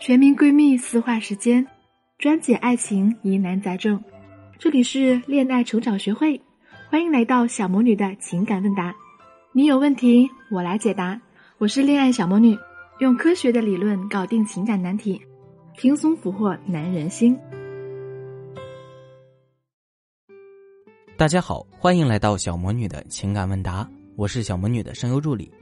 全民闺蜜私话时间，专解爱情疑难杂症。这里是恋爱成长学会，欢迎来到小魔女的情感问答。你有问题，我来解答。我是恋爱小魔女，用科学的理论搞定情感难题，轻松俘获男人心。大家好，欢迎来到小魔女的情感问答，我是小魔女的声优助理。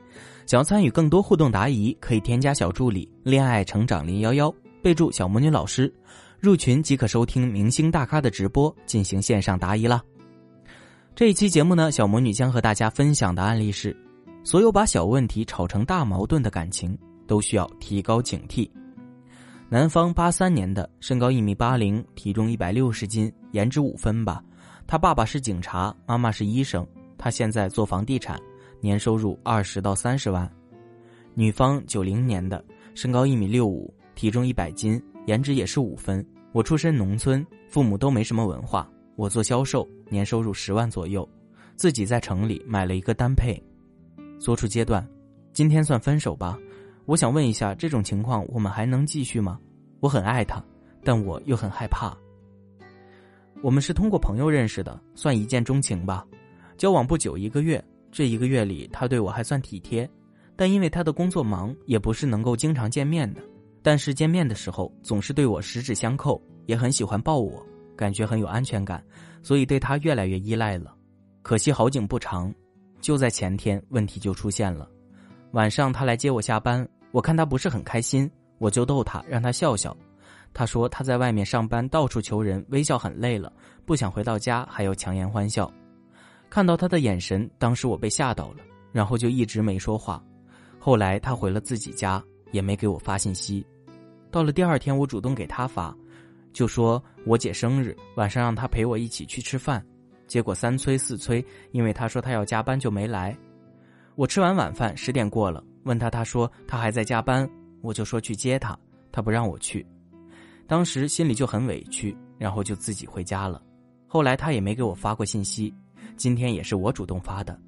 想要参与更多互动答疑，可以添加小助理“恋爱成长零幺幺”，备注“小魔女老师”，入群即可收听明星大咖的直播，进行线上答疑啦。这一期节目呢，小魔女将和大家分享的案例是：所有把小问题吵成大矛盾的感情，都需要提高警惕。男方八三年的，身高一米八零，体重一百六十斤，颜值五分吧。他爸爸是警察，妈妈是医生，他现在做房地产。年收入二十到三十万，女方九零年的，身高一米六五，体重一百斤，颜值也是五分。我出身农村，父母都没什么文化。我做销售，年收入十万左右，自己在城里买了一个单配。所处阶段，今天算分手吧。我想问一下，这种情况我们还能继续吗？我很爱他，但我又很害怕。我们是通过朋友认识的，算一见钟情吧。交往不久，一个月。这一个月里，他对我还算体贴，但因为他的工作忙，也不是能够经常见面的。但是见面的时候，总是对我十指相扣，也很喜欢抱我，感觉很有安全感，所以对他越来越依赖了。可惜好景不长，就在前天，问题就出现了。晚上他来接我下班，我看他不是很开心，我就逗他，让他笑笑。他说他在外面上班，到处求人，微笑很累了，不想回到家还要强颜欢笑。看到他的眼神，当时我被吓到了，然后就一直没说话。后来他回了自己家，也没给我发信息。到了第二天，我主动给他发，就说我姐生日，晚上让他陪我一起去吃饭。结果三催四催，因为他说他要加班就没来。我吃完晚饭十点过了，问他，他说他还在加班，我就说去接他，他不让我去。当时心里就很委屈，然后就自己回家了。后来他也没给我发过信息。今天也是我主动发的，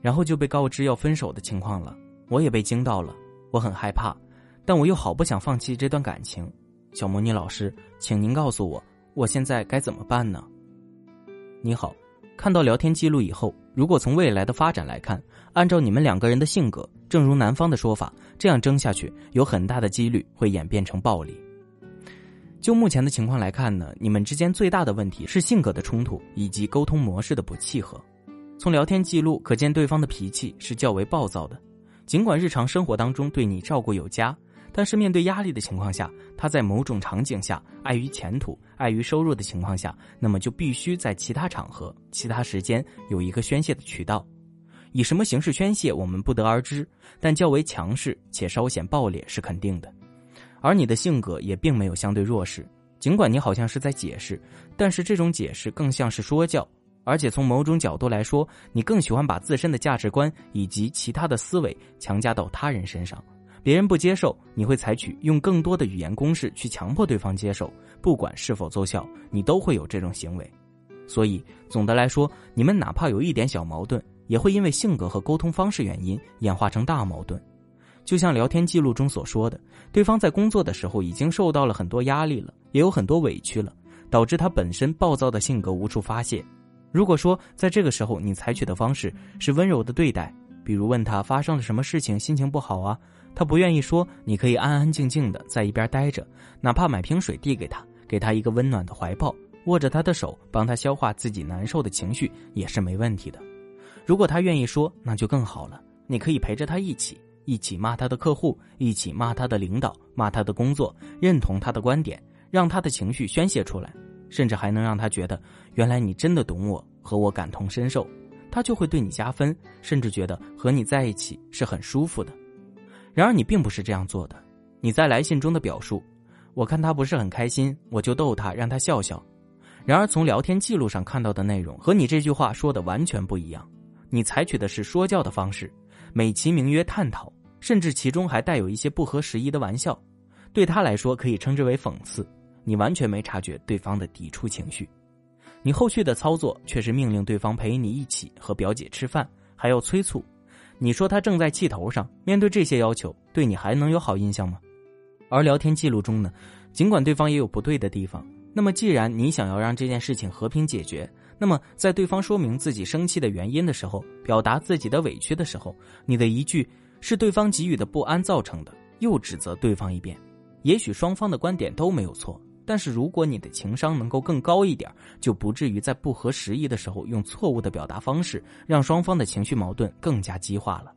然后就被告知要分手的情况了，我也被惊到了，我很害怕，但我又好不想放弃这段感情。小魔女老师，请您告诉我，我现在该怎么办呢？你好，看到聊天记录以后，如果从未来的发展来看，按照你们两个人的性格，正如男方的说法，这样争下去有很大的几率会演变成暴力。就目前的情况来看呢，你们之间最大的问题是性格的冲突以及沟通模式的不契合。从聊天记录可见，对方的脾气是较为暴躁的。尽管日常生活当中对你照顾有加，但是面对压力的情况下，他在某种场景下碍于前途、碍于收入的情况下，那么就必须在其他场合、其他时间有一个宣泄的渠道。以什么形式宣泄，我们不得而知，但较为强势且稍显暴烈是肯定的。而你的性格也并没有相对弱势，尽管你好像是在解释，但是这种解释更像是说教，而且从某种角度来说，你更喜欢把自身的价值观以及其他的思维强加到他人身上，别人不接受，你会采取用更多的语言攻势去强迫对方接受，不管是否奏效，你都会有这种行为。所以总的来说，你们哪怕有一点小矛盾，也会因为性格和沟通方式原因演化成大矛盾。就像聊天记录中所说的，对方在工作的时候已经受到了很多压力了，也有很多委屈了，导致他本身暴躁的性格无处发泄。如果说在这个时候你采取的方式是温柔的对待，比如问他发生了什么事情，心情不好啊，他不愿意说，你可以安安静静的在一边待着，哪怕买瓶水递给他，给他一个温暖的怀抱，握着他的手，帮他消化自己难受的情绪也是没问题的。如果他愿意说，那就更好了，你可以陪着他一起。一起骂他的客户，一起骂他的领导，骂他的工作，认同他的观点，让他的情绪宣泄出来，甚至还能让他觉得原来你真的懂我，和我感同身受，他就会对你加分，甚至觉得和你在一起是很舒服的。然而你并不是这样做的，你在来信中的表述，我看他不是很开心，我就逗他，让他笑笑。然而从聊天记录上看到的内容和你这句话说的完全不一样，你采取的是说教的方式，美其名曰探讨。甚至其中还带有一些不合时宜的玩笑，对他来说可以称之为讽刺。你完全没察觉对方的抵触情绪，你后续的操作却是命令对方陪你一起和表姐吃饭，还要催促。你说他正在气头上，面对这些要求，对你还能有好印象吗？而聊天记录中呢，尽管对方也有不对的地方，那么既然你想要让这件事情和平解决，那么在对方说明自己生气的原因的时候，表达自己的委屈的时候，你的一句是对方给予的不安造成的，又指责对方一遍，也许双方的观点都没有错。但是，如果你的情商能够更高一点，就不至于在不合时宜的时候用错误的表达方式，让双方的情绪矛盾更加激化了。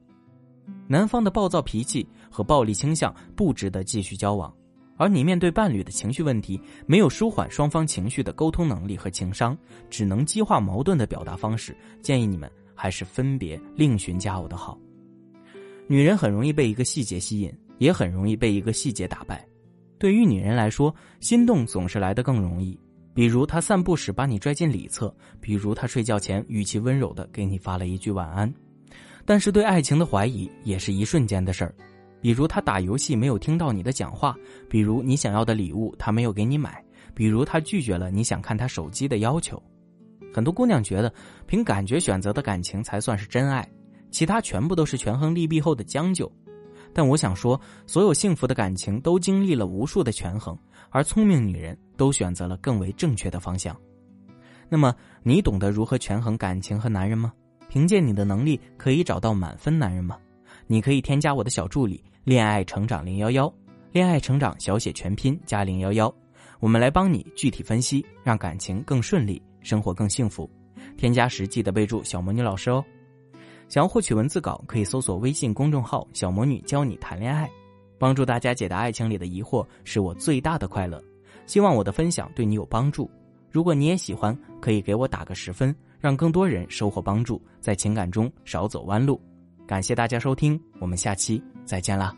男方的暴躁脾气和暴力倾向不值得继续交往，而你面对伴侣的情绪问题，没有舒缓双方情绪的沟通能力和情商，只能激化矛盾的表达方式，建议你们还是分别另寻佳偶的好。女人很容易被一个细节吸引，也很容易被一个细节打败。对于女人来说，心动总是来得更容易。比如她散步时把你拽进里侧，比如她睡觉前语气温柔的给你发了一句晚安。但是对爱情的怀疑也是一瞬间的事儿。比如她打游戏没有听到你的讲话，比如你想要的礼物她没有给你买，比如她拒绝了你想看她手机的要求。很多姑娘觉得凭感觉选择的感情才算是真爱，其他全部都是权衡利弊后的将就。但我想说，所有幸福的感情都经历了无数的权衡，而聪明女人都选择了更为正确的方向。那么，你懂得如何权衡感情和男人吗？凭借你的能力可以找到满分男人吗？你可以添加我的小助理“恋爱成长零幺幺”，恋爱成长小写全拼加零幺幺，我们来帮你具体分析，让感情更顺利，生活更幸福。添加时记得备注“小魔女老师”哦。想要获取文字稿，可以搜索微信公众号“小魔女教你谈恋爱”，帮助大家解答爱情里的疑惑，是我最大的快乐。希望我的分享对你有帮助。如果你也喜欢，可以给我打个十分，让更多人收获帮助，在情感中少走弯路。感谢大家收听，我们下期再见啦。